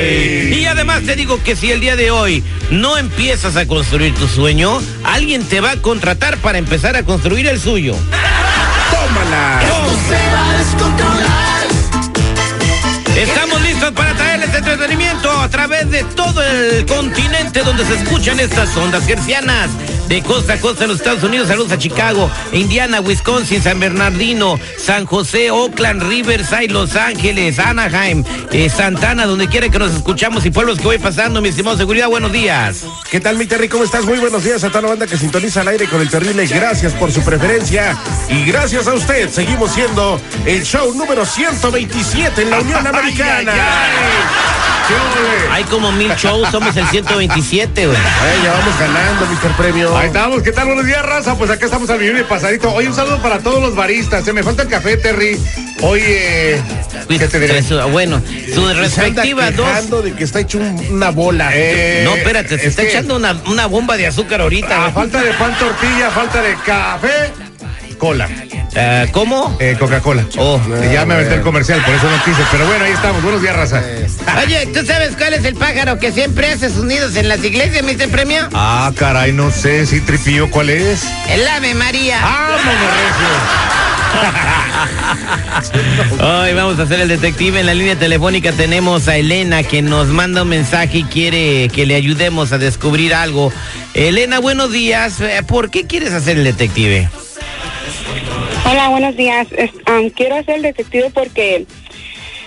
Y además te digo que si el día de hoy no empiezas a construir tu sueño, alguien te va a contratar para empezar a construir el suyo. ¡Tómala! Estamos listos para traerles entretenimiento a través de todo el continente donde se escuchan estas ondas gercianas. De costa a costa de los Estados Unidos, saludos a Chicago, Indiana, Wisconsin, San Bernardino, San José, Oakland, Riverside, Los Ángeles, Anaheim, eh, Santana, donde quiera que nos escuchamos y pueblos que voy pasando, mi estimado seguridad, buenos días. ¿Qué tal, mi Terry? ¿Cómo estás? Muy buenos días a toda la banda que sintoniza al aire con el terrible. Gracias por su preferencia y gracias a usted. Seguimos siendo el show número 127 en la Unión Americana. Hay como mil shows, somos el 127, güey. Ay, ya vamos ganando, Mr. Premio. Ahí estamos, ¿qué tal? Buenos días, raza. Pues acá estamos al millón y pasadito. Hoy un saludo para todos los baristas. Se me falta el café, Terry. Hoy, eh, ¿qué te diré? Bueno, su Se anda respectiva dos. de que está hecho un- una bola. Eh, No, espérate, se es está que echando una, una bomba de azúcar ahorita. A güey. falta de pan tortilla, falta de café, cola. Ah, ¿Cómo? Eh, Coca-Cola. Oh. ya me aventé el comercial, por eso no quise. Pero bueno, ahí estamos. Buenos días, raza. Oye, ¿tú sabes cuál es el pájaro que siempre hace sus nidos en las iglesias, Mr. Premio? Ah, caray, no sé si tripío cuál es. El ave María. ¡Vámonos, Hoy vamos a hacer el detective. En la línea telefónica tenemos a Elena que nos manda un mensaje y quiere que le ayudemos a descubrir algo. Elena, buenos días. Eh, ¿Por qué quieres hacer el detective? Hola, buenos días. Es- am, quiero hacer el detective porque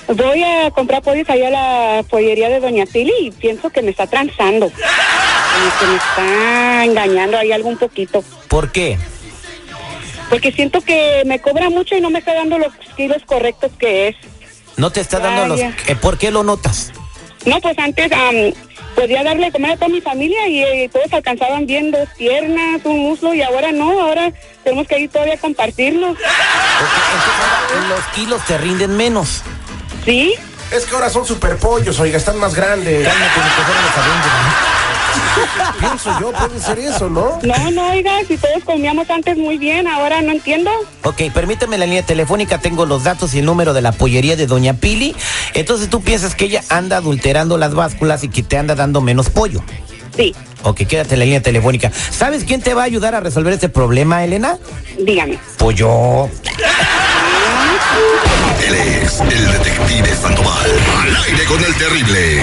voy a comprar pollos allá a la pollería de Doña Pili y pienso que me está transando. Como que me está engañando ahí algo un poquito. ¿Por qué? Porque siento que me cobra mucho y no me está dando los kilos correctos que es. No te está dando los... Vaya. eh, ¿Por qué lo notas? No, pues antes am, podía darle de comer a toda mi familia y eh, todos alcanzaban bien dos piernas, un muslo y ahora no, ahora tenemos que ir todavía a compartirlo. Los kilos te rinden menos. ¿Sí? Es que ahora son super pollos, oiga, están más grandes. Cálmate, que los Pienso yo, puede ser eso, ¿no? No, no, oiga, si todos comíamos antes muy bien, ahora no entiendo. Ok, permíteme la línea telefónica, tengo los datos y el número de la pollería de Doña Pili. Entonces tú piensas que ella anda adulterando las básculas y que te anda dando menos pollo. Sí, Ok, quédate en la línea telefónica. ¿Sabes quién te va a ayudar a resolver este problema, Elena? dígame. Pollo. Él es el detective Sandoval. Al aire con el terrible.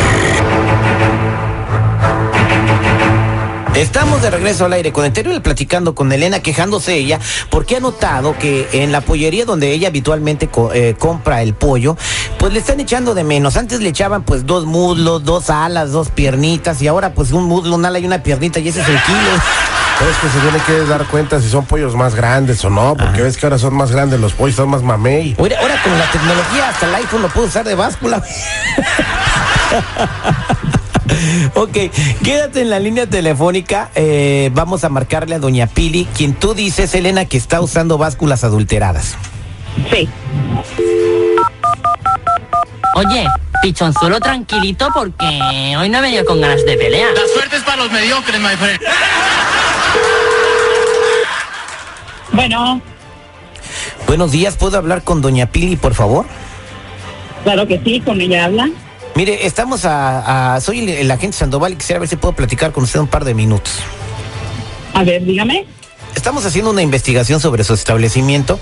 Estamos de regreso al aire con el terrible platicando con Elena, quejándose ella, porque ha notado que en la pollería donde ella habitualmente co- eh, compra el pollo, pues le están echando de menos. Antes le echaban pues dos muslos, dos alas, dos piernitas, y ahora pues un muslo, un ala y una piernita, y ese es el kilo. Pero es que se tiene que dar cuenta si son pollos más grandes o no, porque ves que ahora son más grandes los pollos, son más mamey. Ahora, ahora con la tecnología, hasta el iPhone lo puedo usar de báscula. ok, quédate en la línea telefónica. eh, vamos a marcarle a Doña Pili, quien tú dices, Elena, que está usando básculas adulteradas. Sí. Oye, pichonzuelo tranquilito porque hoy no he venido con ganas de pelear. La suerte es para los mediocres, my friend. Bueno, Buenos días, ¿puedo hablar con Doña Pili, por favor? claro que sí, con ella habla. Mire, estamos a, a- soy el, el agente Sandoval y quisiera ver si puedo platicar con usted un par de minutos. A ver, dígame. estamos haciendo una investigación sobre su establecimiento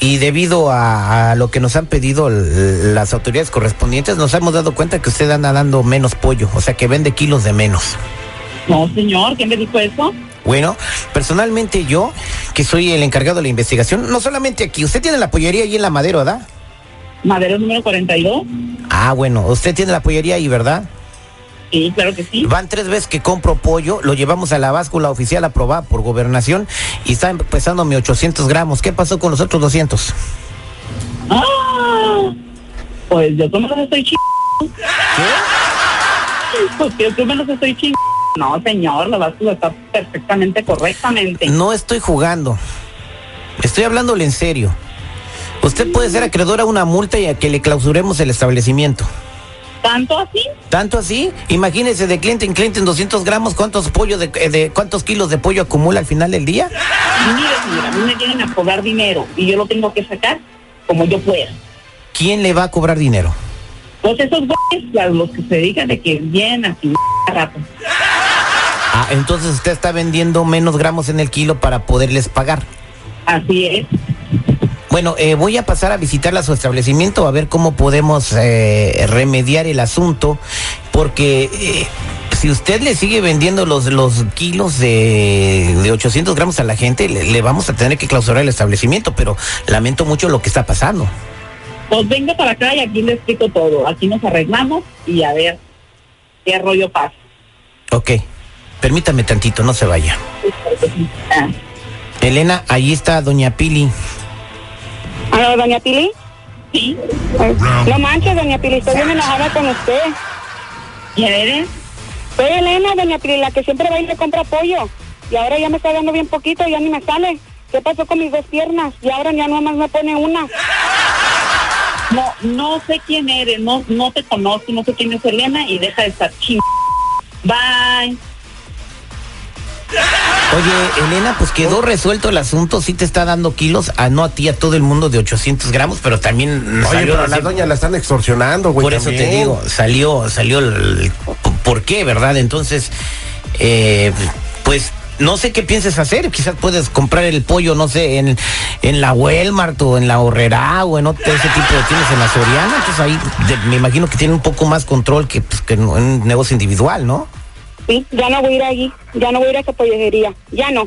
y debido a, a lo que nos han pedido las autoridades correspondientes, nos hemos dado cuenta que usted anda dando menos pollo, o sea que vende kilos de menos. No, señor, ¿quién me dijo eso? Bueno, personalmente yo, que soy el encargado de la investigación, no solamente aquí, usted tiene la pollería ahí en la Madero, ¿verdad? Madero número 42. Ah, bueno, usted tiene la pollería ahí, ¿verdad? Sí, claro que sí. Van tres veces que compro pollo, lo llevamos a la báscula oficial aprobada por gobernación y está pesándome 800 gramos. ¿Qué pasó con los otros 200? ¡Ah! Pues yo tú me los estoy chingando. Pues yo tú me los estoy chingando. No, señor, la báscula está perfectamente correctamente. No estoy jugando. Estoy hablándole en serio. Usted puede ser acreedor a una multa y a que le clausuremos el establecimiento. ¿Tanto así? ¿Tanto así? Imagínese de cliente en cliente en 200 gramos, ¿cuántos, pollo de, eh, de- ¿cuántos kilos de pollo acumula al final del día? Mire, señora, a mí me vienen a cobrar dinero y yo lo tengo que sacar como yo pueda. ¿Quién le va a cobrar dinero? Pues esos güeyes, los que se dedican de que vienen así rato. Ah, entonces usted está vendiendo menos gramos en el kilo para poderles pagar. Así es. Bueno, eh, voy a pasar a visitarla a su establecimiento a ver cómo podemos eh, remediar el asunto, porque eh, si usted le sigue vendiendo los, los kilos de, de 800 gramos a la gente, le, le vamos a tener que clausurar el establecimiento, pero lamento mucho lo que está pasando. Pues venga para acá y aquí le explico todo. Aquí nos arreglamos y a ver qué rollo pasa. Ok, permítame tantito, no se vaya. Ah. Elena, ahí está doña Pili. ¿Aló, doña Pili? Sí. No manches, doña Pili, estoy bien enojada con usted. ¿Quién eres? Soy Elena, doña Pili, la que siempre va y le compra pollo. Y ahora ya me está dando bien poquito, ya ni me sale. ¿Qué pasó con mis dos piernas? Y ahora ya nomás me pone una. No, no sé quién eres, no, no te conozco, no sé quién es Elena y deja de estar ching. Bye. Oye, Elena, pues quedó resuelto el asunto, sí te está dando kilos, a no a ti, a todo el mundo de 800 gramos, pero también Oye, salió pero a la doña la están extorsionando, güey. Por eso te digo, salió, salió el, por qué, ¿verdad? Entonces, eh, pues no sé qué pienses hacer. Quizás puedes comprar el pollo, no sé, en, en la Walmart o en la Horrera o en otro, ese tipo de tiendas en la Soriana. Entonces ahí de- me imagino que tiene un poco más control que, pues, que en un negocio individual, ¿no? Sí, ya no voy a ir allí. Ya no voy a ir a esa pollería. Ya no.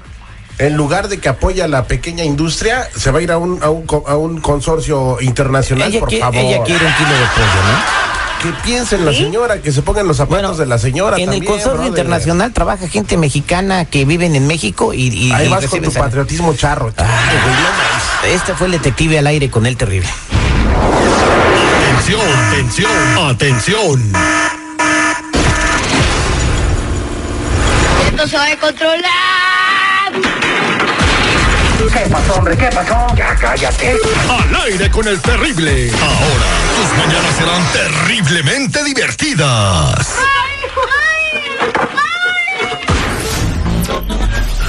En lugar de que apoya a la pequeña industria, se va a ir a un, a un, co- a un consorcio internacional, Ella, por qui- favor. ella quiere un kilo de pollo, ¿no? Que piensen la señora, que se pongan los zapatos de la señora En también, el consorcio brother. internacional trabaja gente mexicana que viven en México y, y, Ahí y vas con tu sal- patriotismo charro. chico, güey, no mames. Este fue el detective al aire con el terrible. Atención, atención, atención. Va a controlar. ¿Qué pasó, hombre? ¿Qué pasó? Ya cállate. Al aire con el terrible. Ahora tus mañanas serán terriblemente divertidas.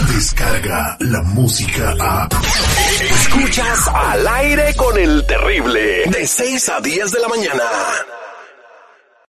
Descarga la música a. Escuchas al aire con el terrible. De 6 a 10 de la mañana.